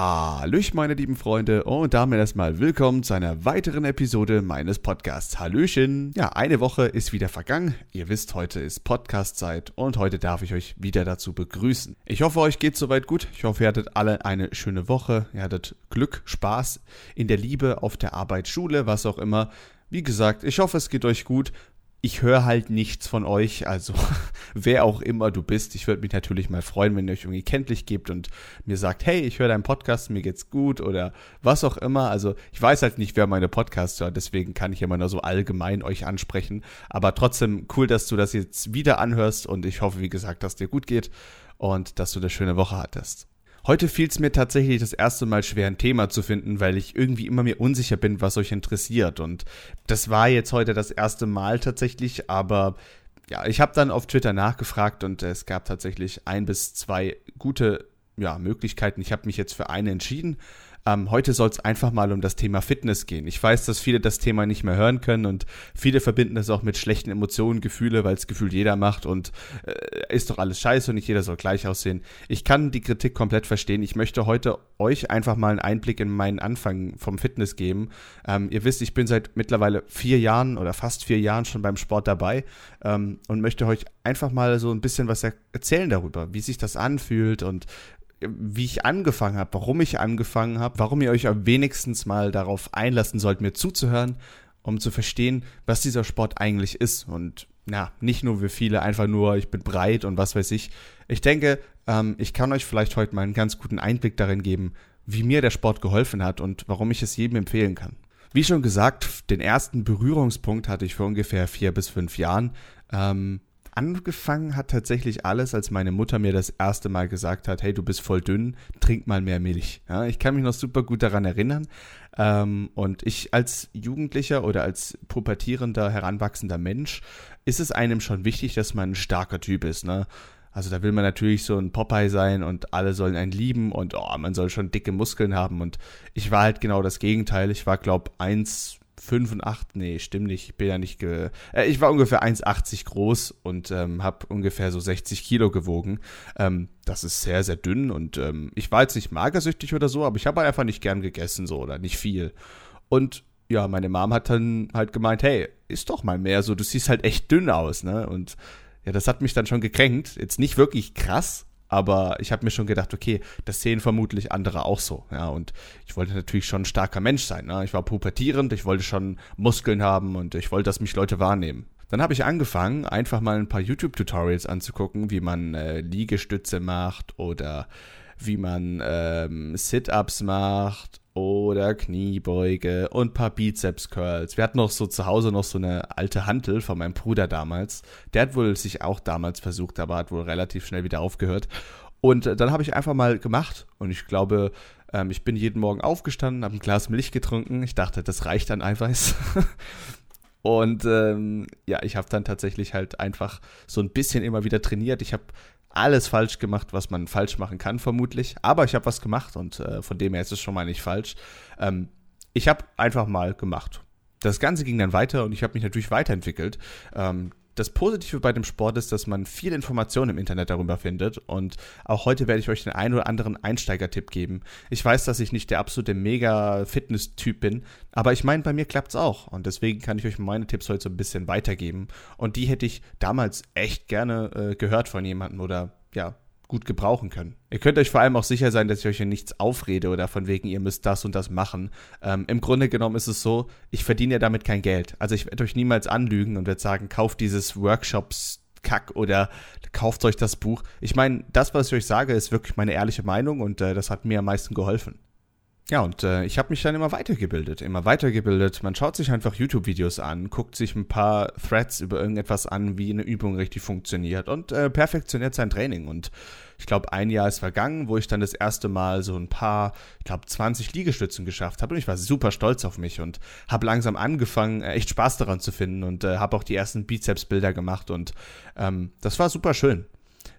Hallöchen, meine lieben Freunde, und damit erstmal willkommen zu einer weiteren Episode meines Podcasts. Hallöchen! Ja, eine Woche ist wieder vergangen. Ihr wisst, heute ist Podcast-Zeit und heute darf ich euch wieder dazu begrüßen. Ich hoffe, euch geht soweit gut. Ich hoffe, ihr hattet alle eine schöne Woche. Ihr hattet Glück, Spaß in der Liebe, auf der Arbeit, Schule, was auch immer. Wie gesagt, ich hoffe, es geht euch gut ich höre halt nichts von euch, also wer auch immer du bist. Ich würde mich natürlich mal freuen, wenn ihr euch irgendwie kenntlich gebt und mir sagt, hey, ich höre deinen Podcast, mir geht's gut oder was auch immer. Also ich weiß halt nicht, wer meine Podcasts hört, deswegen kann ich immer nur so allgemein euch ansprechen. Aber trotzdem cool, dass du das jetzt wieder anhörst und ich hoffe, wie gesagt, dass dir gut geht und dass du eine schöne Woche hattest. Heute fiel es mir tatsächlich das erste Mal schwer, ein Thema zu finden, weil ich irgendwie immer mir unsicher bin, was euch interessiert. Und das war jetzt heute das erste Mal tatsächlich, aber ja, ich habe dann auf Twitter nachgefragt und es gab tatsächlich ein bis zwei gute ja, Möglichkeiten. Ich habe mich jetzt für eine entschieden ähm, heute soll es einfach mal um das Thema Fitness gehen. Ich weiß, dass viele das Thema nicht mehr hören können und viele verbinden das auch mit schlechten Emotionen, Gefühle, weil es gefühlt jeder macht und äh, ist doch alles scheiße und nicht jeder soll gleich aussehen. Ich kann die Kritik komplett verstehen. Ich möchte heute euch einfach mal einen Einblick in meinen Anfang vom Fitness geben. Ähm, ihr wisst, ich bin seit mittlerweile vier Jahren oder fast vier Jahren schon beim Sport dabei ähm, und möchte euch einfach mal so ein bisschen was erzählen darüber, wie sich das anfühlt und wie ich angefangen habe, warum ich angefangen habe, warum ihr euch am wenigstens mal darauf einlassen sollt, mir zuzuhören, um zu verstehen, was dieser Sport eigentlich ist. Und ja, nicht nur wie viele, einfach nur, ich bin breit und was weiß ich. Ich denke, ähm, ich kann euch vielleicht heute mal einen ganz guten Einblick darin geben, wie mir der Sport geholfen hat und warum ich es jedem empfehlen kann. Wie schon gesagt, den ersten Berührungspunkt hatte ich vor ungefähr vier bis fünf Jahren. Ähm, angefangen hat tatsächlich alles, als meine Mutter mir das erste Mal gesagt hat, hey, du bist voll dünn, trink mal mehr Milch. Ja, ich kann mich noch super gut daran erinnern. Ähm, und ich als Jugendlicher oder als pubertierender, heranwachsender Mensch, ist es einem schon wichtig, dass man ein starker Typ ist. Ne? Also da will man natürlich so ein Popeye sein und alle sollen einen lieben und oh, man soll schon dicke Muskeln haben. Und ich war halt genau das Gegenteil. Ich war, glaube 1 5 und 8, nee, stimmt nicht. Ich bin ja nicht, äh, ich war ungefähr 1,80 groß und ähm, habe ungefähr so 60 Kilo gewogen. Ähm, das ist sehr, sehr dünn und ähm, ich war jetzt nicht magersüchtig oder so, aber ich habe halt einfach nicht gern gegessen so oder nicht viel. Und ja, meine Mom hat dann halt gemeint, hey, ist doch mal mehr so, du siehst halt echt dünn aus, ne? Und ja, das hat mich dann schon gekränkt. Jetzt nicht wirklich krass, aber ich habe mir schon gedacht, okay, das sehen vermutlich andere auch so. Ja, und ich wollte natürlich schon ein starker Mensch sein. Ne? Ich war pubertierend, ich wollte schon Muskeln haben und ich wollte, dass mich Leute wahrnehmen. Dann habe ich angefangen, einfach mal ein paar YouTube-Tutorials anzugucken, wie man äh, Liegestütze macht oder wie man ähm, Sit-ups macht oder Kniebeuge und ein paar Bizeps-Curls. Wir hatten noch so zu Hause noch so eine alte Hantel von meinem Bruder damals. Der hat wohl sich auch damals versucht, aber hat wohl relativ schnell wieder aufgehört. Und äh, dann habe ich einfach mal gemacht und ich glaube, ähm, ich bin jeden Morgen aufgestanden, habe ein Glas Milch getrunken. Ich dachte, das reicht an Eiweiß. und ähm, ja, ich habe dann tatsächlich halt einfach so ein bisschen immer wieder trainiert. Ich habe alles falsch gemacht, was man falsch machen kann, vermutlich. Aber ich habe was gemacht und äh, von dem her ist es schon mal nicht falsch. Ähm, ich habe einfach mal gemacht. Das Ganze ging dann weiter und ich habe mich natürlich weiterentwickelt. Ähm, das Positive bei dem Sport ist, dass man viel Informationen im Internet darüber findet und auch heute werde ich euch den einen oder anderen Einsteigertipp geben. Ich weiß, dass ich nicht der absolute Mega-Fitness-Typ bin, aber ich meine, bei mir klappt es auch und deswegen kann ich euch meine Tipps heute so ein bisschen weitergeben und die hätte ich damals echt gerne äh, gehört von jemandem oder ja, gut gebrauchen können. Ihr könnt euch vor allem auch sicher sein, dass ich euch hier nichts aufrede oder von wegen, ihr müsst das und das machen. Ähm, Im Grunde genommen ist es so, ich verdiene ja damit kein Geld. Also ich werde euch niemals anlügen und werde sagen, kauft dieses Workshops Kack oder kauft euch das Buch. Ich meine, das, was ich euch sage, ist wirklich meine ehrliche Meinung und äh, das hat mir am meisten geholfen. Ja, und äh, ich habe mich dann immer weitergebildet, immer weitergebildet. Man schaut sich einfach YouTube-Videos an, guckt sich ein paar Threads über irgendetwas an, wie eine Übung richtig funktioniert und äh, perfektioniert sein Training. Und ich glaube, ein Jahr ist vergangen, wo ich dann das erste Mal so ein paar, ich glaube, 20 Liegestützen geschafft habe. Und ich war super stolz auf mich und habe langsam angefangen, äh, echt Spaß daran zu finden und äh, habe auch die ersten Bizeps-Bilder gemacht. Und ähm, das war super schön.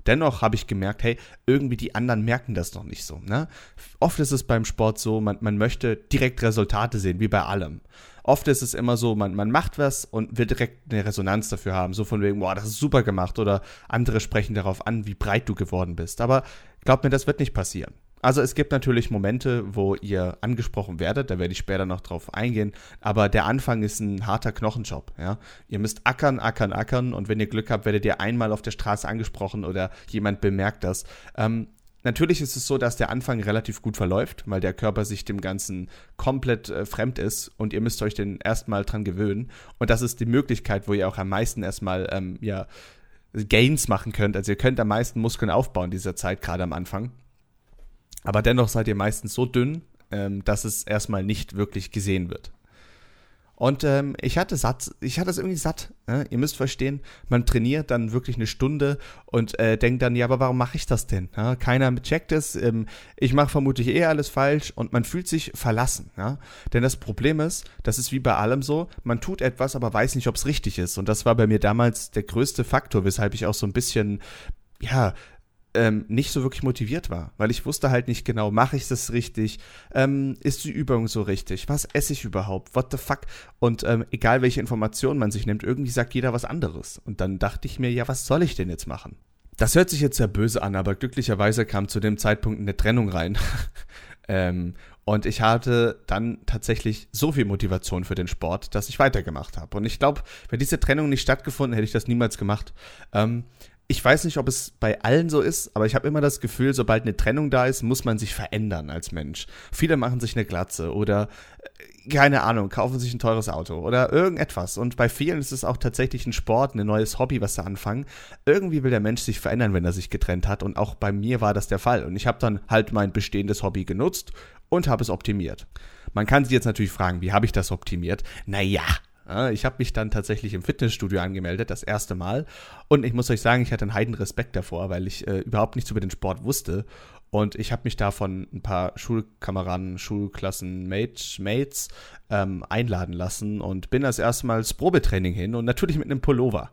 Dennoch habe ich gemerkt, hey, irgendwie die anderen merken das noch nicht so. Ne? Oft ist es beim Sport so, man, man möchte direkt Resultate sehen, wie bei allem. Oft ist es immer so, man, man macht was und will direkt eine Resonanz dafür haben. So von wegen, boah, das ist super gemacht. Oder andere sprechen darauf an, wie breit du geworden bist. Aber glaub mir, das wird nicht passieren. Also es gibt natürlich Momente, wo ihr angesprochen werdet, da werde ich später noch drauf eingehen, aber der Anfang ist ein harter Knochenjob, ja. Ihr müsst ackern, ackern, ackern und wenn ihr Glück habt, werdet ihr einmal auf der Straße angesprochen oder jemand bemerkt das. Ähm, Natürlich ist es so, dass der Anfang relativ gut verläuft, weil der Körper sich dem Ganzen komplett äh, fremd ist und ihr müsst euch den erstmal dran gewöhnen. Und das ist die Möglichkeit, wo ihr auch am meisten erstmal ähm, ja, Gains machen könnt. Also ihr könnt am meisten Muskeln aufbauen in dieser Zeit, gerade am Anfang. Aber dennoch seid ihr meistens so dünn, ähm, dass es erstmal nicht wirklich gesehen wird. Und ähm, ich hatte satt, ich hatte es irgendwie satt. Ja? Ihr müsst verstehen, man trainiert dann wirklich eine Stunde und äh, denkt dann, ja, aber warum mache ich das denn? Ja? Keiner checkt es, ähm, ich mache vermutlich eh alles falsch und man fühlt sich verlassen. Ja? Denn das Problem ist, das ist wie bei allem so, man tut etwas, aber weiß nicht, ob es richtig ist. Und das war bei mir damals der größte Faktor, weshalb ich auch so ein bisschen ja, ähm, nicht so wirklich motiviert war, weil ich wusste halt nicht genau, mache ich das richtig, ähm, ist die Übung so richtig, was esse ich überhaupt, what the fuck und ähm, egal welche Informationen man sich nimmt, irgendwie sagt jeder was anderes und dann dachte ich mir, ja, was soll ich denn jetzt machen? Das hört sich jetzt sehr böse an, aber glücklicherweise kam zu dem Zeitpunkt eine Trennung rein. ähm, und ich hatte dann tatsächlich so viel Motivation für den Sport, dass ich weitergemacht habe. Und ich glaube, wenn diese Trennung nicht stattgefunden, hätte ich das niemals gemacht. Ähm, ich weiß nicht, ob es bei allen so ist, aber ich habe immer das Gefühl, sobald eine Trennung da ist, muss man sich verändern als Mensch. Viele machen sich eine Glatze oder äh, keine Ahnung, kaufen sich ein teures Auto oder irgendetwas. Und bei vielen ist es auch tatsächlich ein Sport, ein neues Hobby, was sie anfangen. Irgendwie will der Mensch sich verändern, wenn er sich getrennt hat. Und auch bei mir war das der Fall. Und ich habe dann halt mein bestehendes Hobby genutzt und habe es optimiert. Man kann sich jetzt natürlich fragen, wie habe ich das optimiert? Naja, ich habe mich dann tatsächlich im Fitnessstudio angemeldet, das erste Mal. Und ich muss euch sagen, ich hatte einen heiden Respekt davor, weil ich äh, überhaupt nichts über den Sport wusste. Und ich habe mich da von ein paar Schulkameraden, Schulklassen, Mates, ähm, einladen lassen und bin das erste Mal ins Probetraining hin und natürlich mit einem Pullover.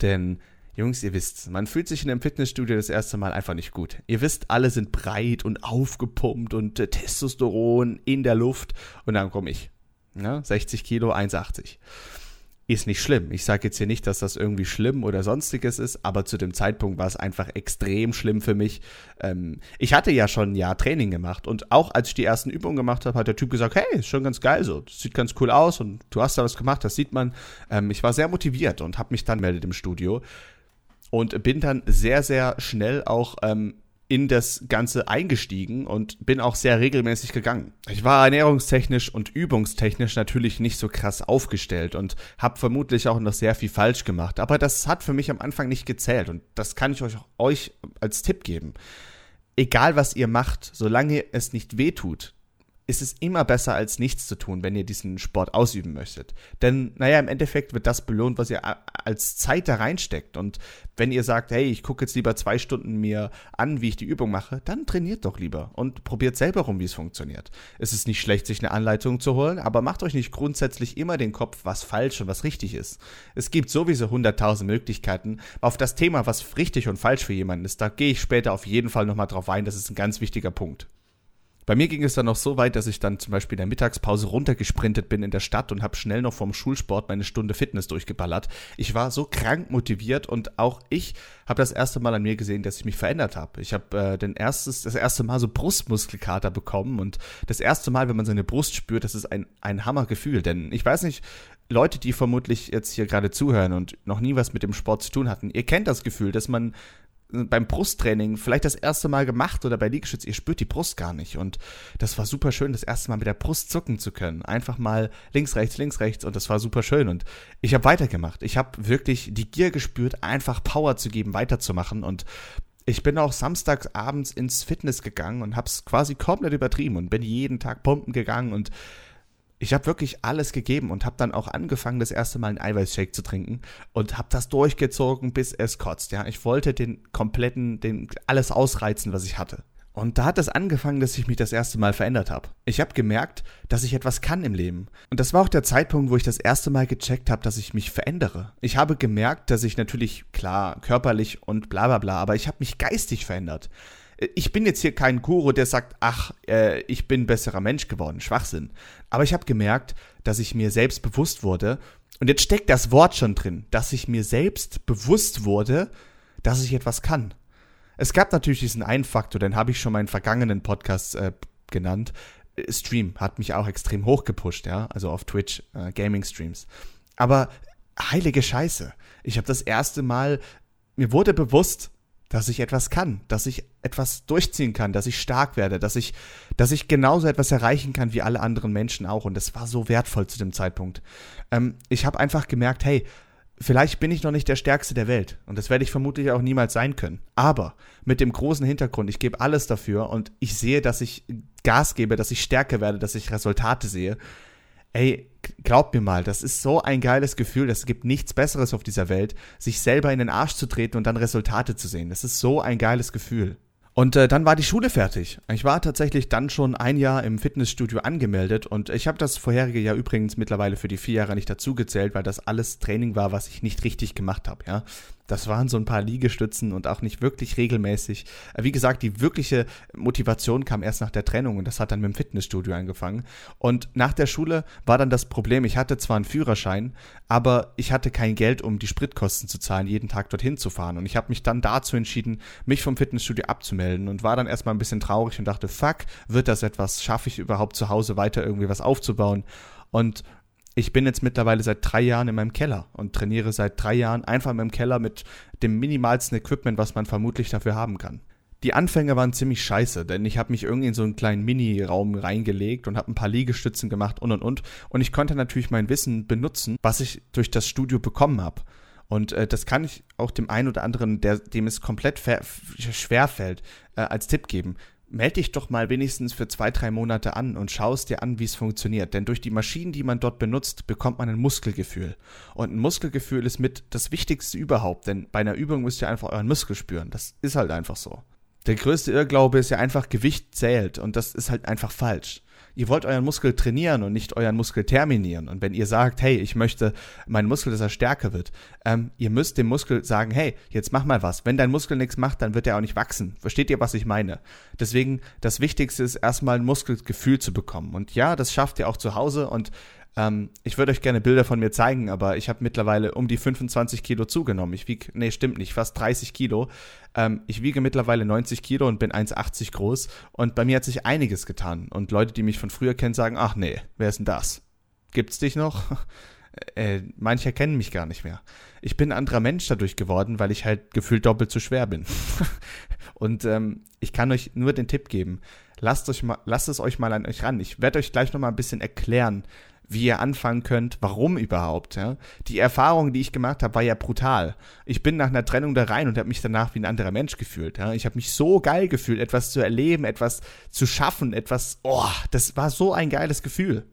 Denn Jungs, ihr wisst, man fühlt sich in einem Fitnessstudio das erste Mal einfach nicht gut. Ihr wisst, alle sind breit und aufgepumpt und äh, Testosteron in der Luft. Und dann komme ich. Ja, 60 Kilo, 1,80. Ist nicht schlimm. Ich sage jetzt hier nicht, dass das irgendwie schlimm oder sonstiges ist, aber zu dem Zeitpunkt war es einfach extrem schlimm für mich. Ähm, ich hatte ja schon ein Jahr Training gemacht und auch als ich die ersten Übungen gemacht habe, hat der Typ gesagt, hey, ist schon ganz geil so, das sieht ganz cool aus und du hast da was gemacht, das sieht man. Ähm, ich war sehr motiviert und habe mich dann meldet im Studio und bin dann sehr, sehr schnell auch ähm, in das Ganze eingestiegen und bin auch sehr regelmäßig gegangen. Ich war ernährungstechnisch und übungstechnisch natürlich nicht so krass aufgestellt und habe vermutlich auch noch sehr viel falsch gemacht. Aber das hat für mich am Anfang nicht gezählt und das kann ich euch, euch als Tipp geben. Egal was ihr macht, solange es nicht wehtut, ist es immer besser als nichts zu tun, wenn ihr diesen Sport ausüben möchtet. Denn, naja, im Endeffekt wird das belohnt, was ihr als Zeit da reinsteckt. Und wenn ihr sagt, hey, ich gucke jetzt lieber zwei Stunden mir an, wie ich die Übung mache, dann trainiert doch lieber und probiert selber rum, wie es funktioniert. Es ist nicht schlecht, sich eine Anleitung zu holen, aber macht euch nicht grundsätzlich immer den Kopf, was falsch und was richtig ist. Es gibt sowieso hunderttausend Möglichkeiten. Auf das Thema, was richtig und falsch für jemanden ist, da gehe ich später auf jeden Fall nochmal drauf ein. Das ist ein ganz wichtiger Punkt. Bei mir ging es dann noch so weit, dass ich dann zum Beispiel in der Mittagspause runtergesprintet bin in der Stadt und habe schnell noch vom Schulsport meine Stunde Fitness durchgeballert. Ich war so krank motiviert und auch ich habe das erste Mal an mir gesehen, dass ich mich verändert habe. Ich habe äh, den erstes, das erste Mal so Brustmuskelkater bekommen und das erste Mal, wenn man seine Brust spürt, das ist ein, ein Hammergefühl. Denn ich weiß nicht, Leute, die vermutlich jetzt hier gerade zuhören und noch nie was mit dem Sport zu tun hatten, ihr kennt das Gefühl, dass man beim Brusttraining vielleicht das erste Mal gemacht oder bei Liegestütz, ihr spürt die Brust gar nicht. Und das war super schön, das erste Mal mit der Brust zucken zu können. Einfach mal links, rechts, links, rechts und das war super schön. Und ich habe weitergemacht. Ich habe wirklich die Gier gespürt, einfach Power zu geben, weiterzumachen. Und ich bin auch samstags abends ins Fitness gegangen und habe es quasi komplett übertrieben und bin jeden Tag pumpen gegangen und ich habe wirklich alles gegeben und habe dann auch angefangen, das erste Mal einen Eiweißshake zu trinken und habe das durchgezogen, bis es kotzt. Ja, ich wollte den kompletten, den alles ausreizen, was ich hatte. Und da hat es angefangen, dass ich mich das erste Mal verändert habe. Ich habe gemerkt, dass ich etwas kann im Leben. Und das war auch der Zeitpunkt, wo ich das erste Mal gecheckt habe, dass ich mich verändere. Ich habe gemerkt, dass ich natürlich, klar, körperlich und bla bla bla, aber ich habe mich geistig verändert ich bin jetzt hier kein Guru, der sagt, ach, äh, ich bin besserer Mensch geworden. Schwachsinn. Aber ich habe gemerkt, dass ich mir selbst bewusst wurde, und jetzt steckt das Wort schon drin, dass ich mir selbst bewusst wurde, dass ich etwas kann. Es gab natürlich diesen einen Faktor, den habe ich schon in vergangenen Podcasts äh, genannt. Stream hat mich auch extrem hochgepusht, ja, also auf Twitch, äh, Gaming-Streams. Aber heilige Scheiße, ich habe das erste Mal, mir wurde bewusst, dass ich etwas kann, dass ich etwas durchziehen kann, dass ich stark werde, dass ich, dass ich genauso etwas erreichen kann wie alle anderen Menschen auch. Und das war so wertvoll zu dem Zeitpunkt. Ähm, ich habe einfach gemerkt, hey, vielleicht bin ich noch nicht der Stärkste der Welt. Und das werde ich vermutlich auch niemals sein können. Aber mit dem großen Hintergrund, ich gebe alles dafür und ich sehe, dass ich Gas gebe, dass ich stärker werde, dass ich Resultate sehe. Ey, glaubt mir mal, das ist so ein geiles Gefühl, es gibt nichts Besseres auf dieser Welt, sich selber in den Arsch zu treten und dann Resultate zu sehen. Das ist so ein geiles Gefühl. Und äh, dann war die Schule fertig. Ich war tatsächlich dann schon ein Jahr im Fitnessstudio angemeldet und ich habe das vorherige Jahr übrigens mittlerweile für die vier Jahre nicht dazugezählt, weil das alles Training war, was ich nicht richtig gemacht habe. Ja, das waren so ein paar Liegestützen und auch nicht wirklich regelmäßig. Wie gesagt, die wirkliche Motivation kam erst nach der Trennung und das hat dann mit dem Fitnessstudio angefangen. Und nach der Schule war dann das Problem, ich hatte zwar einen Führerschein, aber ich hatte kein Geld, um die Spritkosten zu zahlen, jeden Tag dorthin zu fahren. Und ich habe mich dann dazu entschieden, mich vom Fitnessstudio abzumelden und war dann erstmal ein bisschen traurig und dachte, fuck, wird das etwas? Schaffe ich überhaupt zu Hause weiter irgendwie was aufzubauen? Und ich bin jetzt mittlerweile seit drei Jahren in meinem Keller und trainiere seit drei Jahren einfach in meinem Keller mit dem minimalsten Equipment, was man vermutlich dafür haben kann. Die Anfänge waren ziemlich scheiße, denn ich habe mich irgendwie in so einen kleinen Mini-Raum reingelegt und habe ein paar Liegestützen gemacht und und und. Und ich konnte natürlich mein Wissen benutzen, was ich durch das Studio bekommen habe. Und äh, das kann ich auch dem einen oder anderen, der, dem es komplett schwer fällt, äh, als Tipp geben melde dich doch mal wenigstens für zwei, drei Monate an und schaust dir an, wie es funktioniert. Denn durch die Maschinen, die man dort benutzt, bekommt man ein Muskelgefühl. Und ein Muskelgefühl ist mit das Wichtigste überhaupt, denn bei einer Übung müsst ihr einfach euren Muskel spüren. Das ist halt einfach so. Der größte Irrglaube ist ja einfach, Gewicht zählt und das ist halt einfach falsch ihr wollt euren Muskel trainieren und nicht euren Muskel terminieren. Und wenn ihr sagt, hey, ich möchte meinen Muskel, dass er stärker wird, ähm, ihr müsst dem Muskel sagen, hey, jetzt mach mal was. Wenn dein Muskel nichts macht, dann wird er auch nicht wachsen. Versteht ihr, was ich meine? Deswegen, das Wichtigste ist erstmal ein Muskelgefühl zu bekommen. Und ja, das schafft ihr auch zu Hause und ähm, ich würde euch gerne Bilder von mir zeigen, aber ich habe mittlerweile um die 25 Kilo zugenommen. Ich wiege, nee, stimmt nicht, fast 30 Kilo. Ähm, ich wiege mittlerweile 90 Kilo und bin 1,80 groß. Und bei mir hat sich einiges getan. Und Leute, die mich von früher kennen, sagen, ach nee, wer ist denn das? Gibt's dich noch? äh, manche kennen mich gar nicht mehr. Ich bin ein anderer Mensch dadurch geworden, weil ich halt gefühlt doppelt so schwer bin. und ähm, ich kann euch nur den Tipp geben, lasst, euch mal, lasst es euch mal an euch ran. Ich werde euch gleich nochmal ein bisschen erklären, wie ihr anfangen könnt, warum überhaupt. Ja? Die Erfahrung, die ich gemacht habe, war ja brutal. Ich bin nach einer Trennung da rein und habe mich danach wie ein anderer Mensch gefühlt. Ja? Ich habe mich so geil gefühlt, etwas zu erleben, etwas zu schaffen, etwas, oh, das war so ein geiles Gefühl.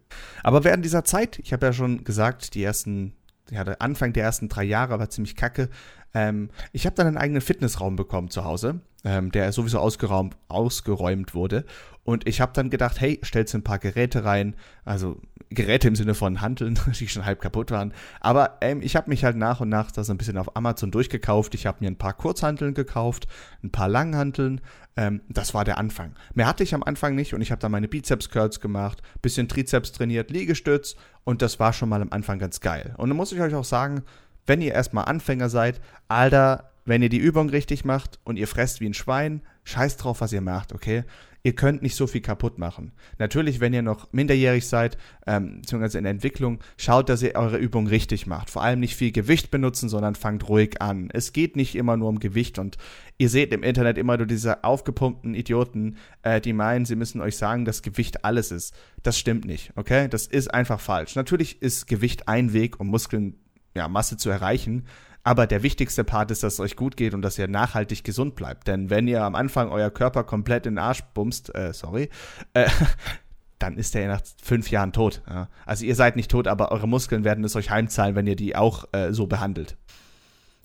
Aber während dieser Zeit, ich habe ja schon gesagt, die ersten, ja, der Anfang der ersten drei Jahre war ziemlich kacke. Ähm, ich habe dann einen eigenen Fitnessraum bekommen zu Hause, ähm, der sowieso ausgeräumt, ausgeräumt wurde. Und ich habe dann gedacht, hey, stellst du ein paar Geräte rein, also Geräte im Sinne von Handeln, die schon halb kaputt waren. Aber ähm, ich habe mich halt nach und nach da so ein bisschen auf Amazon durchgekauft. Ich habe mir ein paar Kurzhanteln gekauft, ein paar Langhanteln. Ähm, das war der Anfang. Mehr hatte ich am Anfang nicht und ich habe dann meine Bizeps-Curls gemacht, bisschen Trizeps trainiert, Liegestütz und das war schon mal am Anfang ganz geil. Und dann muss ich euch auch sagen, wenn ihr erstmal Anfänger seid, Alter, wenn ihr die Übung richtig macht und ihr fresst wie ein Schwein, scheiß drauf, was ihr macht, okay? Ihr könnt nicht so viel kaputt machen. Natürlich, wenn ihr noch minderjährig seid, ähm, beziehungsweise in der Entwicklung, schaut, dass ihr eure Übung richtig macht. Vor allem nicht viel Gewicht benutzen, sondern fangt ruhig an. Es geht nicht immer nur um Gewicht und ihr seht im Internet immer nur diese aufgepumpten Idioten, äh, die meinen, sie müssen euch sagen, dass Gewicht alles ist. Das stimmt nicht, okay? Das ist einfach falsch. Natürlich ist Gewicht ein Weg, um Muskeln, ja, Masse zu erreichen, aber der wichtigste Part ist, dass es euch gut geht und dass ihr nachhaltig gesund bleibt. Denn wenn ihr am Anfang euer Körper komplett in den Arsch bumst, äh, sorry, äh, dann ist er nach fünf Jahren tot. Ja. Also ihr seid nicht tot, aber eure Muskeln werden es euch heimzahlen, wenn ihr die auch äh, so behandelt.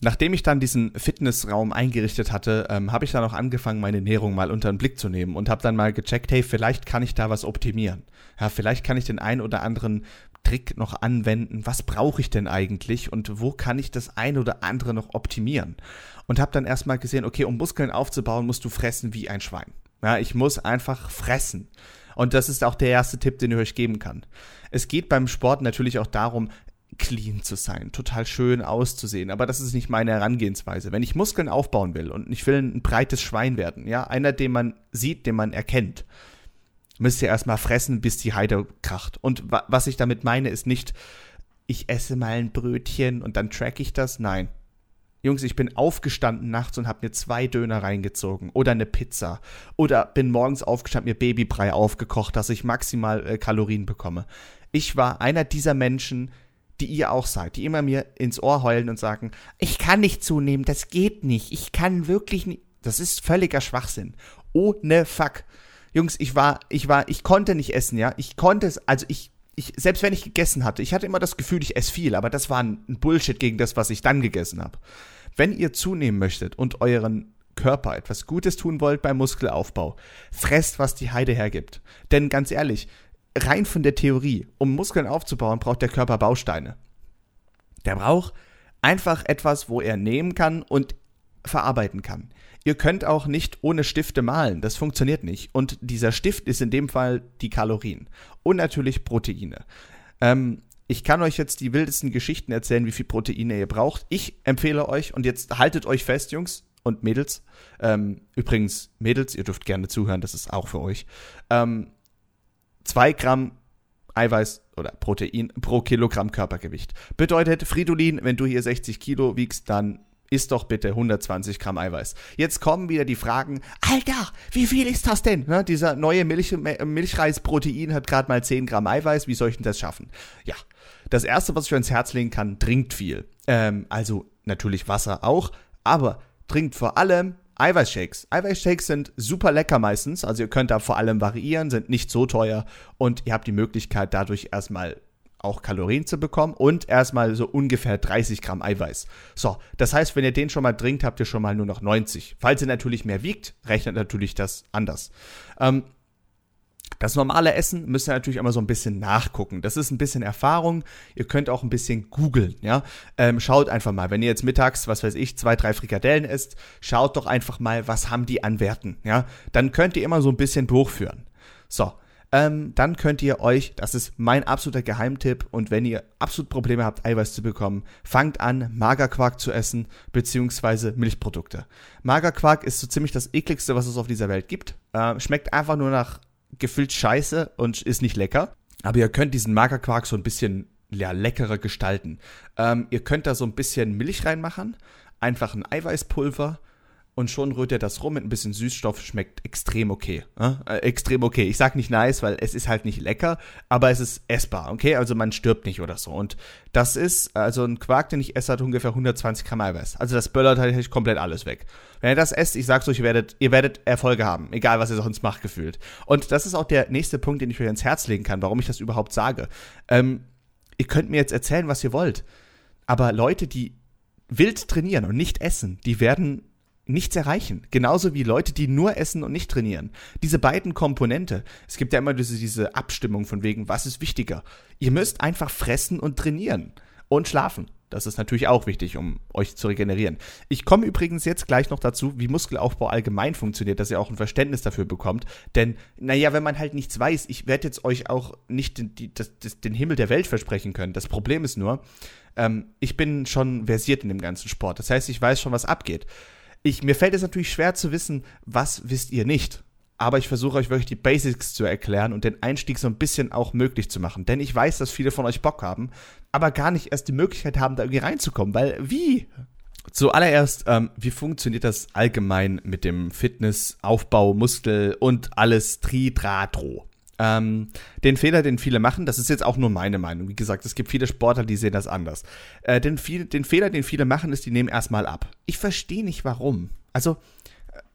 Nachdem ich dann diesen Fitnessraum eingerichtet hatte, ähm, habe ich dann auch angefangen, meine Ernährung mal unter den Blick zu nehmen und habe dann mal gecheckt, hey, vielleicht kann ich da was optimieren. Ja, vielleicht kann ich den einen oder anderen Trick noch anwenden? Was brauche ich denn eigentlich und wo kann ich das ein oder andere noch optimieren? Und habe dann erstmal gesehen, okay, um Muskeln aufzubauen, musst du fressen wie ein Schwein. Ja, ich muss einfach fressen. Und das ist auch der erste Tipp, den ich euch geben kann. Es geht beim Sport natürlich auch darum, clean zu sein, total schön auszusehen, aber das ist nicht meine Herangehensweise. Wenn ich Muskeln aufbauen will und ich will ein breites Schwein werden, ja, einer, den man sieht, den man erkennt, müsst ihr erstmal fressen, bis die Heide kracht. Und wa was ich damit meine, ist nicht, ich esse mal ein Brötchen und dann track ich das. Nein. Jungs, ich bin aufgestanden nachts und habe mir zwei Döner reingezogen oder eine Pizza oder bin morgens aufgestanden, mir Babybrei aufgekocht, dass ich maximal äh, Kalorien bekomme. Ich war einer dieser Menschen, die ihr auch seid, die immer mir ins Ohr heulen und sagen, ich kann nicht zunehmen, das geht nicht, ich kann wirklich nicht. Das ist völliger Schwachsinn. Ohne Fuck. Jungs, ich war, ich war, ich konnte nicht essen, ja. Ich konnte es, also ich, ich, selbst wenn ich gegessen hatte, ich hatte immer das Gefühl, ich esse viel, aber das war ein Bullshit gegen das, was ich dann gegessen habe. Wenn ihr zunehmen möchtet und euren Körper etwas Gutes tun wollt beim Muskelaufbau, fresst, was die Heide hergibt. Denn ganz ehrlich, rein von der Theorie, um Muskeln aufzubauen, braucht der Körper Bausteine. Der braucht einfach etwas, wo er nehmen kann und verarbeiten kann. Ihr könnt auch nicht ohne Stifte malen, das funktioniert nicht. Und dieser Stift ist in dem Fall die Kalorien und natürlich Proteine. Ähm, ich kann euch jetzt die wildesten Geschichten erzählen, wie viel Proteine ihr braucht. Ich empfehle euch, und jetzt haltet euch fest, Jungs und Mädels. Ähm, übrigens, Mädels, ihr dürft gerne zuhören, das ist auch für euch. Ähm, zwei Gramm Eiweiß oder Protein pro Kilogramm Körpergewicht. Bedeutet, Fridolin, wenn du hier 60 Kilo wiegst, dann isst doch bitte 120 Gramm Eiweiß. Jetzt kommen wieder die Fragen, Alter, wie viel ist das denn? Ne, dieser neue Milch, Milchreisprotein hat gerade mal 10 Gramm Eiweiß, wie soll ich denn das schaffen? Ja, das Erste, was ich ans Herz legen kann, trinkt viel. Ähm, also natürlich Wasser auch, aber trinkt vor allem Eiweißshakes. Eiweißshakes sind super lecker meistens, also ihr könnt da vor allem variieren, sind nicht so teuer und ihr habt die Möglichkeit dadurch erstmal auch Kalorien zu bekommen und erstmal so ungefähr 30 Gramm Eiweiß. So, das heißt, wenn ihr den schon mal trinkt, habt ihr schon mal nur noch 90. Falls ihr natürlich mehr wiegt, rechnet natürlich das anders. Ähm, das normale Essen müsst ihr natürlich immer so ein bisschen nachgucken. Das ist ein bisschen Erfahrung. Ihr könnt auch ein bisschen googeln, ja. Ähm, schaut einfach mal, wenn ihr jetzt mittags, was weiß ich, zwei, drei Frikadellen isst, schaut doch einfach mal, was haben die an Werten, ja. Dann könnt ihr immer so ein bisschen durchführen. So, ähm, dann könnt ihr euch, das ist mein absoluter Geheimtipp, und wenn ihr absolut Probleme habt, Eiweiß zu bekommen, fangt an, Magerquark zu essen, beziehungsweise Milchprodukte. Magerquark ist so ziemlich das ekligste, was es auf dieser Welt gibt. Äh, schmeckt einfach nur nach gefüllt scheiße und ist nicht lecker. Aber ihr könnt diesen Magerquark so ein bisschen ja, leckerer gestalten. Ähm, ihr könnt da so ein bisschen Milch reinmachen, einfach ein Eiweißpulver und schon rührt er das rum mit ein bisschen Süßstoff, schmeckt extrem okay. Äh? extrem okay. Ich sag nicht nice, weil es ist halt nicht lecker, aber es ist essbar, okay? Also man stirbt nicht oder so. Und das ist, also ein Quark, den ich esse, hat ungefähr 120 Gramm Eiweiß. Also das böllert halt komplett alles weg. Wenn ihr das esst, ich sag's euch, ihr werdet, ihr werdet Erfolge haben, egal was ihr sonst macht, gefühlt. Und das ist auch der nächste Punkt, den ich euch ins Herz legen kann, warum ich das überhaupt sage. Ähm, ihr könnt mir jetzt erzählen, was ihr wollt. Aber Leute, die wild trainieren und nicht essen, die werden nichts erreichen. Genauso wie Leute, die nur essen und nicht trainieren. Diese beiden Komponente. Es gibt ja immer diese, diese Abstimmung von wegen, was ist wichtiger? Ihr müsst einfach fressen und trainieren. Und schlafen. Das ist natürlich auch wichtig, um euch zu regenerieren. Ich komme übrigens jetzt gleich noch dazu, wie Muskelaufbau allgemein funktioniert, dass ihr auch ein Verständnis dafür bekommt. Denn, naja, wenn man halt nichts weiß, ich werde jetzt euch auch nicht den, die, das, das, den Himmel der Welt versprechen können. Das Problem ist nur, ähm, ich bin schon versiert in dem ganzen Sport. Das heißt, ich weiß schon, was abgeht ich, mir fällt es natürlich schwer zu wissen, was wisst ihr nicht. Aber ich versuche euch wirklich die Basics zu erklären und den Einstieg so ein bisschen auch möglich zu machen. Denn ich weiß, dass viele von euch Bock haben, aber gar nicht erst die Möglichkeit haben, da irgendwie reinzukommen. Weil wie? Zuallererst, ähm, wie funktioniert das allgemein mit dem Fitness, Aufbau, Muskel und alles Tridratro? Ähm, den Fehler, den viele machen, das ist jetzt auch nur meine Meinung. Wie gesagt, es gibt viele Sportler, die sehen das anders. Äh, den, viel, den Fehler, den viele machen, ist, die nehmen erstmal ab. Ich verstehe nicht warum. Also,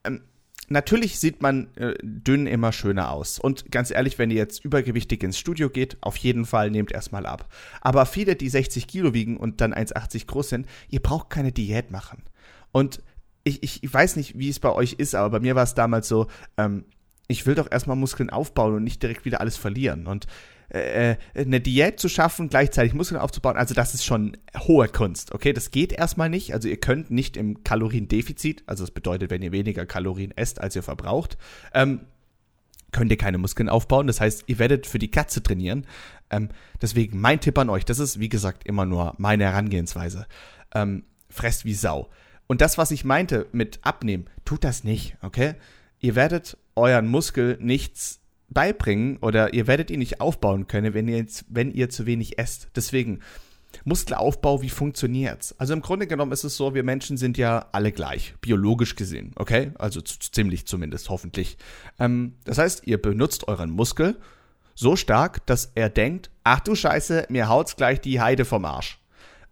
ähm, natürlich sieht man äh, dünn immer schöner aus. Und ganz ehrlich, wenn ihr jetzt übergewichtig ins Studio geht, auf jeden Fall nehmt erstmal ab. Aber viele, die 60 Kilo wiegen und dann 1,80 groß sind, ihr braucht keine Diät machen. Und ich, ich, ich weiß nicht, wie es bei euch ist, aber bei mir war es damals so, ähm, ich will doch erstmal Muskeln aufbauen und nicht direkt wieder alles verlieren. Und äh, äh, eine Diät zu schaffen, gleichzeitig Muskeln aufzubauen, also das ist schon hohe Kunst, okay? Das geht erstmal nicht. Also ihr könnt nicht im Kaloriendefizit, also das bedeutet, wenn ihr weniger Kalorien esst, als ihr verbraucht, ähm, könnt ihr keine Muskeln aufbauen. Das heißt, ihr werdet für die Katze trainieren. Ähm, deswegen mein Tipp an euch, das ist wie gesagt immer nur meine Herangehensweise. Ähm, fresst wie Sau. Und das, was ich meinte mit abnehmen, tut das nicht, okay? Ihr werdet euren Muskel nichts beibringen oder ihr werdet ihn nicht aufbauen können, wenn ihr, jetzt, wenn ihr zu wenig esst. Deswegen, Muskelaufbau, wie funktioniert's? Also im Grunde genommen ist es so, wir Menschen sind ja alle gleich, biologisch gesehen, okay? Also ziemlich zumindest, hoffentlich. Ähm, das heißt, ihr benutzt euren Muskel so stark, dass er denkt, ach du Scheiße, mir haut's gleich die Heide vom Arsch.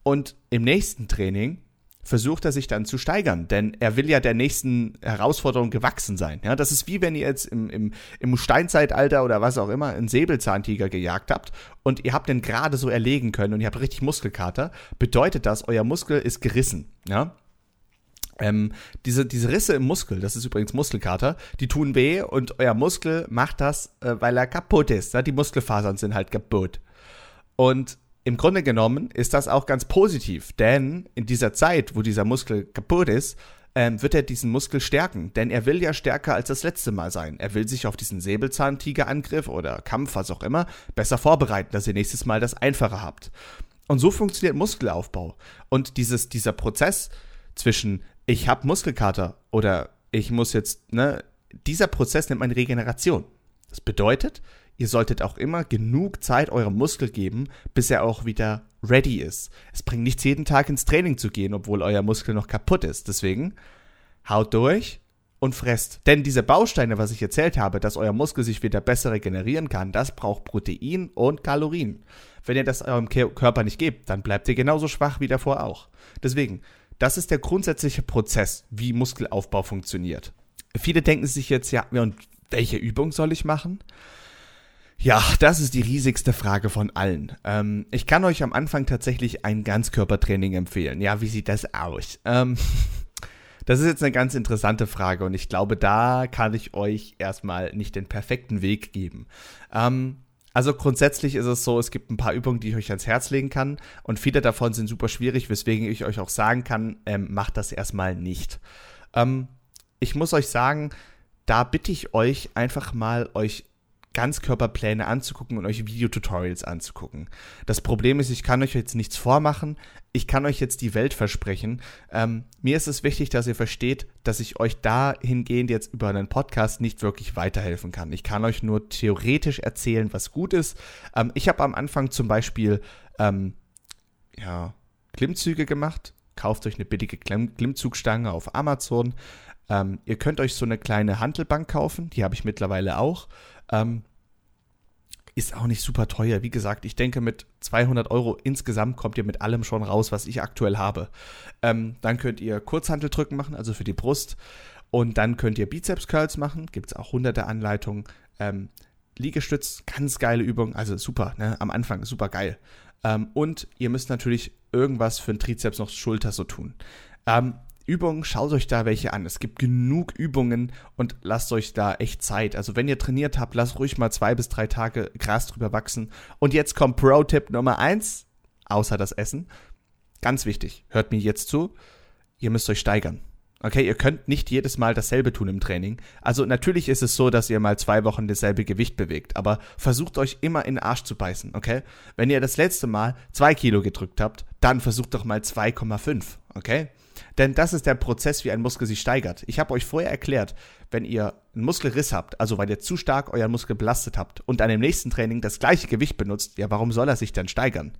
Und im nächsten Training versucht er sich dann zu steigern, denn er will ja der nächsten Herausforderung gewachsen sein. Ja, das ist wie wenn ihr jetzt im, im, im Steinzeitalter oder was auch immer einen Säbelzahntiger gejagt habt und ihr habt den gerade so erlegen können und ihr habt richtig Muskelkater, bedeutet das, euer Muskel ist gerissen. Ja, ähm, diese, diese Risse im Muskel, das ist übrigens Muskelkater, die tun weh und euer Muskel macht das, äh, weil er kaputt ist. Ne? Die Muskelfasern sind halt kaputt. Und im Grunde genommen ist das auch ganz positiv, denn in dieser Zeit, wo dieser Muskel kaputt ist, ähm, wird er diesen Muskel stärken, denn er will ja stärker als das letzte Mal sein. Er will sich auf diesen Säbelzahntigerangriff oder Kampf, was auch immer, besser vorbereiten, dass ihr nächstes Mal das einfacher habt. Und so funktioniert Muskelaufbau. Und dieses, dieser Prozess zwischen ich habe Muskelkater oder ich muss jetzt, ne, dieser Prozess nennt man Regeneration. Das bedeutet, ihr solltet auch immer genug Zeit eurem Muskel geben, bis er auch wieder ready ist. Es bringt nichts, jeden Tag ins Training zu gehen, obwohl euer Muskel noch kaputt ist. Deswegen haut durch und fresst. Denn diese Bausteine, was ich erzählt habe, dass euer Muskel sich wieder besser regenerieren kann, das braucht Protein und Kalorien. Wenn ihr das eurem Körper nicht gebt, dann bleibt ihr genauso schwach wie davor auch. Deswegen, das ist der grundsätzliche Prozess, wie Muskelaufbau funktioniert. Viele denken sich jetzt, ja, und welche Übung soll ich machen? Ja, das ist die riesigste Frage von allen. Ähm, ich kann euch am Anfang tatsächlich ein Ganzkörpertraining empfehlen. Ja, wie sieht das aus? Ähm, das ist jetzt eine ganz interessante Frage und ich glaube, da kann ich euch erstmal nicht den perfekten Weg geben. Ähm, also grundsätzlich ist es so, es gibt ein paar Übungen, die ich euch ans Herz legen kann und viele davon sind super schwierig, weswegen ich euch auch sagen kann, ähm, macht das erstmal nicht. Ähm, ich muss euch sagen, da bitte ich euch einfach mal, euch Ganzkörperpläne anzugucken und euch Videotutorials anzugucken. Das Problem ist, ich kann euch jetzt nichts vormachen, ich kann euch jetzt die Welt versprechen. Ähm, mir ist es wichtig, dass ihr versteht, dass ich euch dahingehend jetzt über einen Podcast nicht wirklich weiterhelfen kann. Ich kann euch nur theoretisch erzählen, was gut ist. Ähm, ich habe am Anfang zum Beispiel ähm, ja, Klimmzüge gemacht. Kauft euch eine billige Klimm Klimmzugstange auf Amazon. Ähm, ihr könnt euch so eine kleine Handelbank kaufen, die habe ich mittlerweile auch. Ähm, ist auch nicht super teuer. Wie gesagt, ich denke, mit 200 Euro insgesamt kommt ihr mit allem schon raus, was ich aktuell habe. Ähm, dann könnt ihr Kurzhanteldrücken machen, also für die Brust. Und dann könnt ihr Bizeps Curls machen. Gibt es auch hunderte Anleitungen. Ähm, Liegestütz, ganz geile Übung. Also super, ne? am Anfang super geil. Ähm, und ihr müsst natürlich irgendwas für den Trizeps noch Schulter so tun. Ähm, Übungen, schaut euch da welche an. Es gibt genug Übungen und lasst euch da echt Zeit. Also wenn ihr trainiert habt, lasst ruhig mal zwei bis drei Tage Gras drüber wachsen. Und jetzt kommt Pro-Tipp Nummer eins, außer das Essen. Ganz wichtig, hört mir jetzt zu. Ihr müsst euch steigern. Okay, ihr könnt nicht jedes Mal dasselbe tun im Training. Also natürlich ist es so, dass ihr mal zwei Wochen dasselbe Gewicht bewegt, aber versucht euch immer in den Arsch zu beißen, okay? Wenn ihr das letzte Mal zwei Kilo gedrückt habt, dann versucht doch mal 2,5, okay? Denn das ist der Prozess, wie ein Muskel sich steigert. Ich habe euch vorher erklärt, wenn ihr einen Muskelriss habt, also weil ihr zu stark euren Muskel belastet habt und an dem nächsten Training das gleiche Gewicht benutzt, ja, warum soll er sich dann steigern?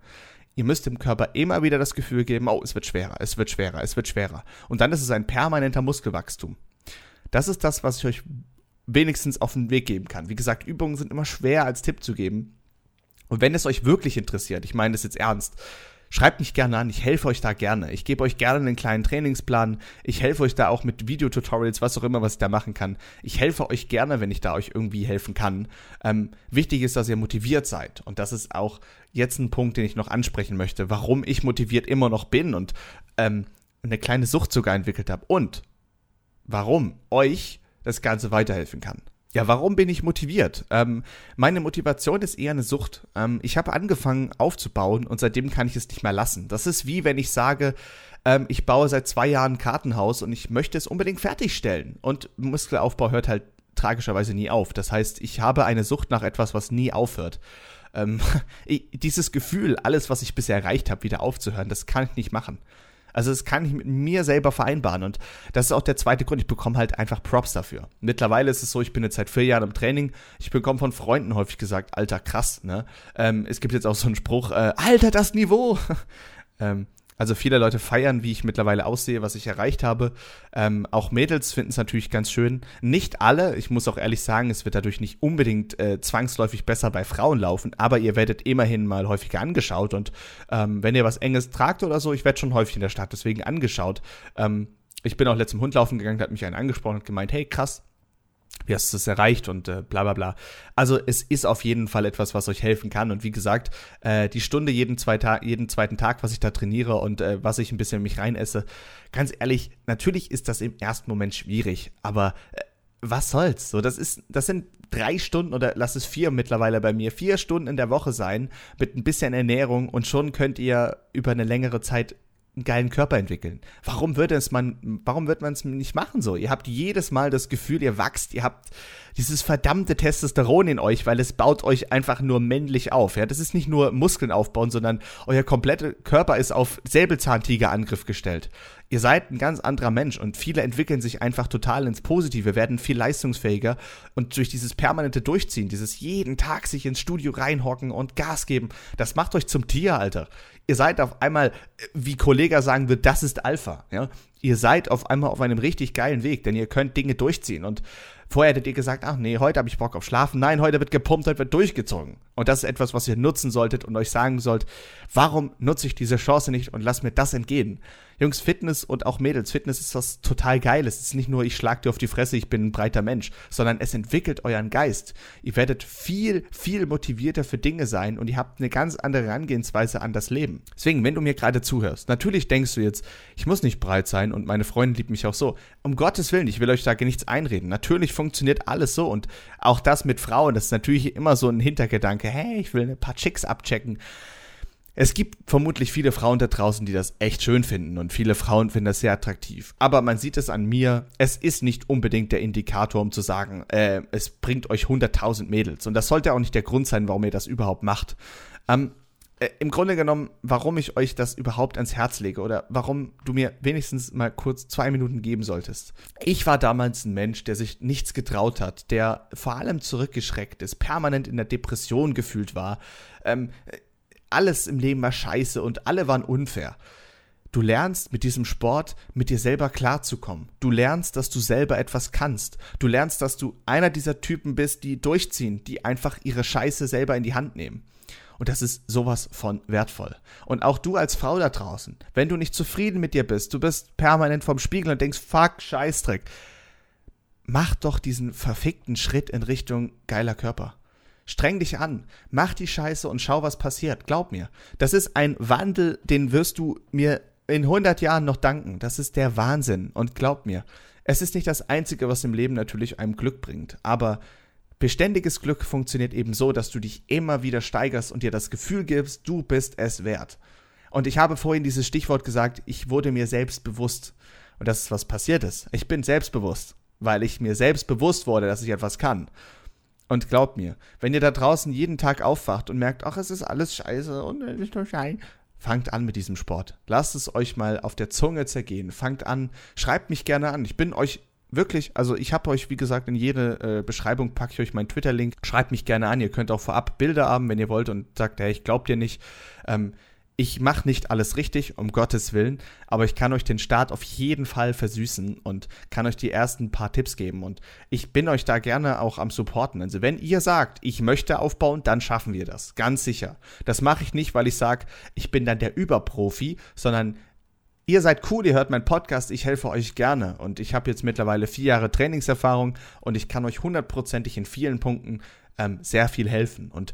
Ihr müsst dem Körper immer wieder das Gefühl geben, oh, es wird schwerer, es wird schwerer, es wird schwerer. Und dann ist es ein permanenter Muskelwachstum. Das ist das, was ich euch wenigstens auf den Weg geben kann. Wie gesagt, Übungen sind immer schwer als Tipp zu geben. Und wenn es euch wirklich interessiert, ich meine das jetzt ernst, Schreibt mich gerne an, ich helfe euch da gerne. Ich gebe euch gerne einen kleinen Trainingsplan. Ich helfe euch da auch mit Videotutorials, was auch immer, was ich da machen kann. Ich helfe euch gerne, wenn ich da euch irgendwie helfen kann. Ähm, wichtig ist, dass ihr motiviert seid. Und das ist auch jetzt ein Punkt, den ich noch ansprechen möchte, warum ich motiviert immer noch bin und ähm, eine kleine Sucht sogar entwickelt habe. Und warum euch das Ganze weiterhelfen kann. Ja, warum bin ich motiviert? Ähm, meine Motivation ist eher eine Sucht. Ähm, ich habe angefangen aufzubauen und seitdem kann ich es nicht mehr lassen. Das ist wie wenn ich sage, ähm, ich baue seit zwei Jahren ein Kartenhaus und ich möchte es unbedingt fertigstellen. Und Muskelaufbau hört halt tragischerweise nie auf. Das heißt, ich habe eine Sucht nach etwas, was nie aufhört. Ähm, dieses Gefühl, alles, was ich bisher erreicht habe, wieder aufzuhören, das kann ich nicht machen. Also das kann ich mit mir selber vereinbaren und das ist auch der zweite Grund. Ich bekomme halt einfach Props dafür. Mittlerweile ist es so, ich bin jetzt seit vier Jahren im Training. Ich bekomme von Freunden häufig gesagt, Alter, krass. Ne? Ähm, es gibt jetzt auch so einen Spruch, äh, Alter, das Niveau. ähm, also viele Leute feiern, wie ich mittlerweile aussehe, was ich erreicht habe. Ähm, auch Mädels finden es natürlich ganz schön. Nicht alle, ich muss auch ehrlich sagen, es wird dadurch nicht unbedingt äh, zwangsläufig besser bei Frauen laufen, aber ihr werdet immerhin mal häufiger angeschaut und ähm, wenn ihr was Enges tragt oder so, ich werde schon häufig in der Stadt deswegen angeschaut. Ähm, ich bin auch letztem Hund laufen gegangen, da hat mich einen angesprochen und gemeint, hey krass, wie hast du es erreicht und äh, bla bla bla. Also es ist auf jeden Fall etwas, was euch helfen kann. Und wie gesagt, äh, die Stunde jeden, zwei jeden zweiten Tag, was ich da trainiere und äh, was ich ein bisschen in mich reinesse, ganz ehrlich, natürlich ist das im ersten Moment schwierig, aber äh, was soll's? So, das ist, das sind drei Stunden oder lass es vier mittlerweile bei mir, vier Stunden in der Woche sein mit ein bisschen Ernährung und schon könnt ihr über eine längere Zeit einen geilen Körper entwickeln. Warum würde es man, warum wird man es nicht machen so? Ihr habt jedes Mal das Gefühl, ihr wachst, ihr habt dieses verdammte Testosteron in euch, weil es baut euch einfach nur männlich auf. Ja, das ist nicht nur Muskeln aufbauen, sondern euer kompletter Körper ist auf Säbelzahntigerangriff gestellt. Ihr seid ein ganz anderer Mensch und viele entwickeln sich einfach total ins Positive, werden viel leistungsfähiger und durch dieses permanente Durchziehen, dieses jeden Tag sich ins Studio reinhocken und Gas geben, das macht euch zum Tier, Alter. Ihr seid auf einmal, wie Kollege sagen wird, das ist Alpha, ja. Ihr seid auf einmal auf einem richtig geilen Weg, denn ihr könnt Dinge durchziehen und Vorher hättet ihr gesagt, ach nee, heute habe ich Bock auf Schlafen. Nein, heute wird gepumpt, heute wird durchgezogen. Und das ist etwas, was ihr nutzen solltet und euch sagen sollt, warum nutze ich diese Chance nicht und lass mir das entgehen? Jungs, Fitness und auch Mädels, Fitness ist was total Geiles. Es ist nicht nur, ich schlag dir auf die Fresse, ich bin ein breiter Mensch, sondern es entwickelt euren Geist. Ihr werdet viel, viel motivierter für Dinge sein und ihr habt eine ganz andere Herangehensweise an das Leben. Deswegen, wenn du mir gerade zuhörst, natürlich denkst du jetzt, ich muss nicht breit sein und meine Freundin liebt mich auch so. Um Gottes Willen, ich will euch da nichts einreden. Natürlich funktioniert alles so und auch das mit Frauen, das ist natürlich immer so ein Hintergedanke, hey, ich will ein paar Chicks abchecken. Es gibt vermutlich viele Frauen da draußen, die das echt schön finden und viele Frauen finden das sehr attraktiv. Aber man sieht es an mir, es ist nicht unbedingt der Indikator, um zu sagen, äh, es bringt euch 100.000 Mädels. Und das sollte auch nicht der Grund sein, warum ihr das überhaupt macht. Ähm, äh, Im Grunde genommen, warum ich euch das überhaupt ans Herz lege oder warum du mir wenigstens mal kurz zwei Minuten geben solltest. Ich war damals ein Mensch, der sich nichts getraut hat, der vor allem zurückgeschreckt ist, permanent in der Depression gefühlt war. Ähm, alles im Leben war scheiße und alle waren unfair. Du lernst mit diesem Sport mit dir selber klarzukommen. Du lernst, dass du selber etwas kannst. Du lernst, dass du einer dieser Typen bist, die durchziehen, die einfach ihre Scheiße selber in die Hand nehmen. Und das ist sowas von wertvoll. Und auch du als Frau da draußen, wenn du nicht zufrieden mit dir bist, du bist permanent vorm Spiegel und denkst, fuck, Scheißdreck, mach doch diesen verfickten Schritt in Richtung geiler Körper. Streng dich an, mach die Scheiße und schau, was passiert. Glaub mir. Das ist ein Wandel, den wirst du mir in 100 Jahren noch danken. Das ist der Wahnsinn. Und glaub mir, es ist nicht das Einzige, was im Leben natürlich einem Glück bringt. Aber beständiges Glück funktioniert eben so, dass du dich immer wieder steigerst und dir das Gefühl gibst, du bist es wert. Und ich habe vorhin dieses Stichwort gesagt, ich wurde mir selbst bewusst. Und das ist, was passiert ist. Ich bin selbstbewusst, weil ich mir selbst bewusst wurde, dass ich etwas kann. Und glaubt mir, wenn ihr da draußen jeden Tag aufwacht und merkt, ach, es ist alles scheiße und es ist nur Schein, fangt an mit diesem Sport. Lasst es euch mal auf der Zunge zergehen. Fangt an, schreibt mich gerne an. Ich bin euch wirklich, also ich habe euch, wie gesagt, in jede äh, Beschreibung packe ich euch meinen Twitter-Link. Schreibt mich gerne an. Ihr könnt auch vorab Bilder haben, wenn ihr wollt und sagt, hey, ich glaub dir nicht. Ähm, ich mache nicht alles richtig, um Gottes Willen, aber ich kann euch den Start auf jeden Fall versüßen und kann euch die ersten paar Tipps geben. Und ich bin euch da gerne auch am Supporten. Also wenn ihr sagt, ich möchte aufbauen, dann schaffen wir das. Ganz sicher. Das mache ich nicht, weil ich sage, ich bin dann der Überprofi, sondern Ihr seid cool, ihr hört meinen Podcast, ich helfe euch gerne und ich habe jetzt mittlerweile vier Jahre Trainingserfahrung und ich kann euch hundertprozentig in vielen Punkten ähm, sehr viel helfen. Und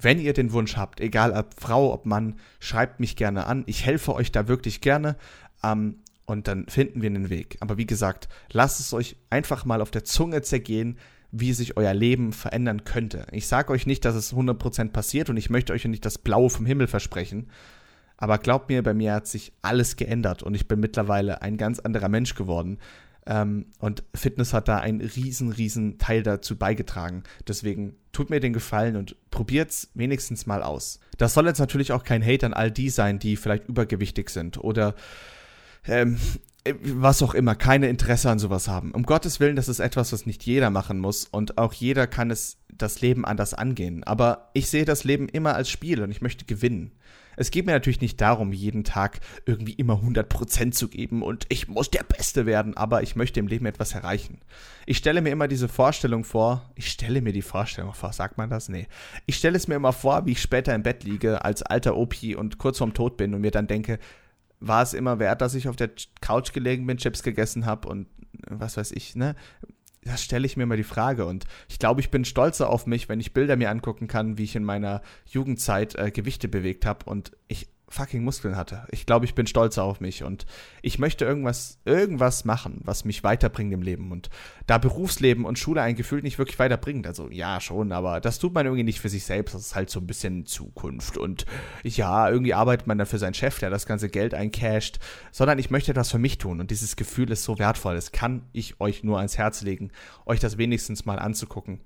wenn ihr den Wunsch habt, egal ob Frau, ob Mann, schreibt mich gerne an. Ich helfe euch da wirklich gerne. Ähm, und dann finden wir einen Weg. Aber wie gesagt, lasst es euch einfach mal auf der Zunge zergehen, wie sich euer Leben verändern könnte. Ich sage euch nicht, dass es 100% passiert und ich möchte euch nicht das Blaue vom Himmel versprechen. Aber glaubt mir, bei mir hat sich alles geändert und ich bin mittlerweile ein ganz anderer Mensch geworden. Ähm, und Fitness hat da einen riesen, riesen Teil dazu beigetragen. Deswegen tut mir den Gefallen und probiert's wenigstens mal aus. Das soll jetzt natürlich auch kein Hate an all die sein, die vielleicht übergewichtig sind oder ähm, was auch immer, keine Interesse an sowas haben. Um Gottes Willen, das ist etwas, was nicht jeder machen muss und auch jeder kann es das Leben anders angehen. Aber ich sehe das Leben immer als Spiel und ich möchte gewinnen. Es geht mir natürlich nicht darum, jeden Tag irgendwie immer 100% zu geben und ich muss der Beste werden, aber ich möchte im Leben etwas erreichen. Ich stelle mir immer diese Vorstellung vor, ich stelle mir die Vorstellung vor, sagt man das? Nee. Ich stelle es mir immer vor, wie ich später im Bett liege als alter Opi und kurz vorm Tod bin und mir dann denke, war es immer wert, dass ich auf der Couch gelegen bin, Chips gegessen habe und was weiß ich, ne? Das stelle ich mir mal die Frage. Und ich glaube, ich bin stolzer auf mich, wenn ich Bilder mir angucken kann, wie ich in meiner Jugendzeit äh, Gewichte bewegt habe. Und ich fucking Muskeln hatte. Ich glaube, ich bin stolzer auf mich und ich möchte irgendwas, irgendwas machen, was mich weiterbringt im Leben. Und da Berufsleben und Schule ein Gefühl nicht wirklich weiterbringt, also ja schon, aber das tut man irgendwie nicht für sich selbst. Das ist halt so ein bisschen Zukunft. Und ja, irgendwie arbeitet man dann für seinen Chef, der das ganze Geld eincasht, sondern ich möchte etwas für mich tun. Und dieses Gefühl ist so wertvoll. Das kann ich euch nur ans Herz legen, euch das wenigstens mal anzugucken.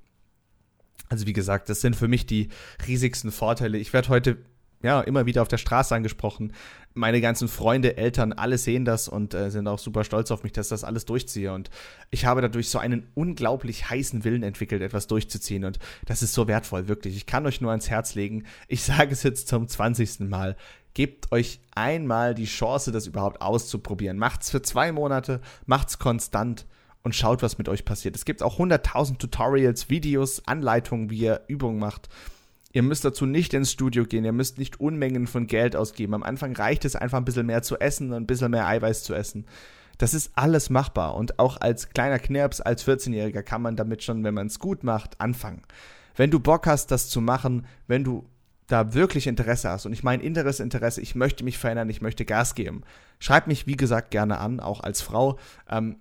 Also wie gesagt, das sind für mich die riesigsten Vorteile. Ich werde heute ja, immer wieder auf der Straße angesprochen. Meine ganzen Freunde, Eltern, alle sehen das und äh, sind auch super stolz auf mich, dass ich das alles durchziehe. Und ich habe dadurch so einen unglaublich heißen Willen entwickelt, etwas durchzuziehen. Und das ist so wertvoll, wirklich. Ich kann euch nur ans Herz legen. Ich sage es jetzt zum 20. Mal. Gebt euch einmal die Chance, das überhaupt auszuprobieren. Macht's für zwei Monate, macht's konstant und schaut, was mit euch passiert. Es gibt auch 100.000 Tutorials, Videos, Anleitungen, wie ihr Übungen macht. Ihr müsst dazu nicht ins Studio gehen, ihr müsst nicht Unmengen von Geld ausgeben. Am Anfang reicht es einfach ein bisschen mehr zu essen und ein bisschen mehr Eiweiß zu essen. Das ist alles machbar und auch als kleiner Knirps, als 14-Jähriger kann man damit schon, wenn man es gut macht, anfangen. Wenn du Bock hast, das zu machen, wenn du da wirklich Interesse hast und ich meine inneres Interesse, ich möchte mich verändern, ich möchte Gas geben, schreib mich wie gesagt gerne an, auch als Frau ähm,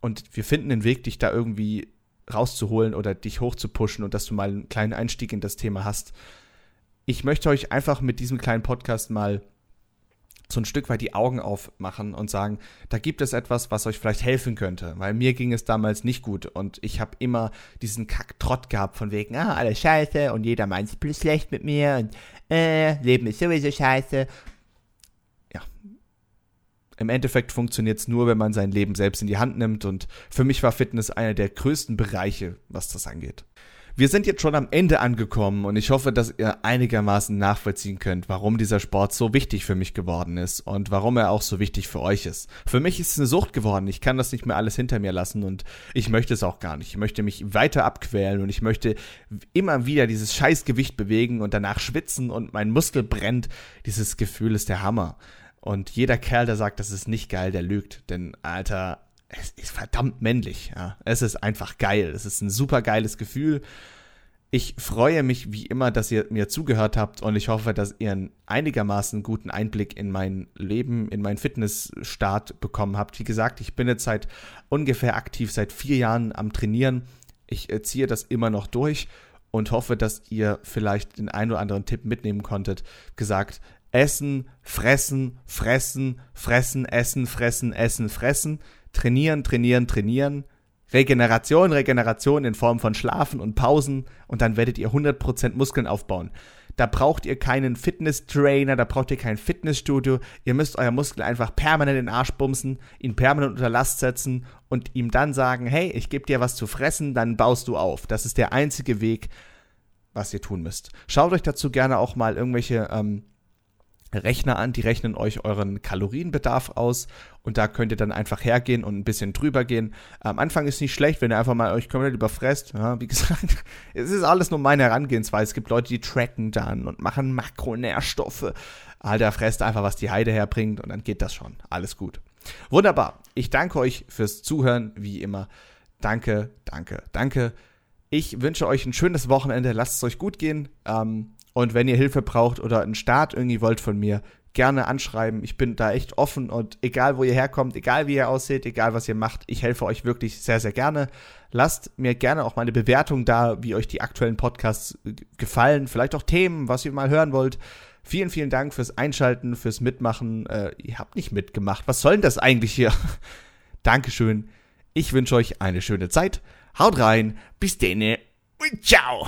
und wir finden den Weg, dich da irgendwie rauszuholen oder dich hochzupushen und dass du mal einen kleinen Einstieg in das Thema hast. Ich möchte euch einfach mit diesem kleinen Podcast mal so ein Stück weit die Augen aufmachen und sagen, da gibt es etwas, was euch vielleicht helfen könnte, weil mir ging es damals nicht gut und ich habe immer diesen Kacktrott gehabt von wegen, ah, alles scheiße und jeder meint es schlecht mit mir und äh, Leben ist sowieso scheiße im Endeffekt funktioniert es nur, wenn man sein Leben selbst in die Hand nimmt und für mich war Fitness einer der größten Bereiche, was das angeht. Wir sind jetzt schon am Ende angekommen und ich hoffe, dass ihr einigermaßen nachvollziehen könnt, warum dieser Sport so wichtig für mich geworden ist und warum er auch so wichtig für euch ist. Für mich ist es eine Sucht geworden. Ich kann das nicht mehr alles hinter mir lassen und ich möchte es auch gar nicht. Ich möchte mich weiter abquälen und ich möchte immer wieder dieses Scheißgewicht bewegen und danach schwitzen und mein Muskel brennt. Dieses Gefühl ist der Hammer. Und jeder Kerl, der sagt, das ist nicht geil, der lügt. Denn, Alter, es ist verdammt männlich. Ja. Es ist einfach geil. Es ist ein super geiles Gefühl. Ich freue mich wie immer, dass ihr mir zugehört habt und ich hoffe, dass ihr einen einigermaßen guten Einblick in mein Leben, in meinen Fitnessstart bekommen habt. Wie gesagt, ich bin jetzt seit ungefähr aktiv seit vier Jahren am Trainieren. Ich äh, ziehe das immer noch durch und hoffe, dass ihr vielleicht den einen oder anderen Tipp mitnehmen konntet. Gesagt, Essen, fressen, fressen, fressen, essen, fressen, essen, fressen, trainieren, trainieren, trainieren, Regeneration, Regeneration in Form von Schlafen und Pausen und dann werdet ihr 100% Muskeln aufbauen. Da braucht ihr keinen Fitness-Trainer, da braucht ihr kein Fitnessstudio. Ihr müsst euer Muskel einfach permanent in den Arsch bumsen, ihn permanent unter Last setzen und ihm dann sagen, hey, ich gebe dir was zu fressen, dann baust du auf. Das ist der einzige Weg, was ihr tun müsst. Schaut euch dazu gerne auch mal irgendwelche ähm, Rechner an, die rechnen euch euren Kalorienbedarf aus und da könnt ihr dann einfach hergehen und ein bisschen drüber gehen. Am Anfang ist nicht schlecht, wenn ihr einfach mal euch komplett überfresst. Ja, wie gesagt, es ist alles nur meine Herangehensweise. Es gibt Leute, die tracken dann und machen Makronährstoffe. Alter, fresst einfach, was die Heide herbringt und dann geht das schon. Alles gut. Wunderbar. Ich danke euch fürs Zuhören, wie immer. Danke, danke, danke. Ich wünsche euch ein schönes Wochenende. Lasst es euch gut gehen. Ähm, und wenn ihr Hilfe braucht oder einen Start irgendwie wollt von mir, gerne anschreiben. Ich bin da echt offen und egal wo ihr herkommt, egal wie ihr aussieht, egal was ihr macht, ich helfe euch wirklich sehr, sehr gerne. Lasst mir gerne auch meine Bewertung da, wie euch die aktuellen Podcasts gefallen, vielleicht auch Themen, was ihr mal hören wollt. Vielen, vielen Dank fürs Einschalten, fürs Mitmachen. Äh, ihr habt nicht mitgemacht. Was soll denn das eigentlich hier? Dankeschön. Ich wünsche euch eine schöne Zeit. Haut rein, bis denne und ciao.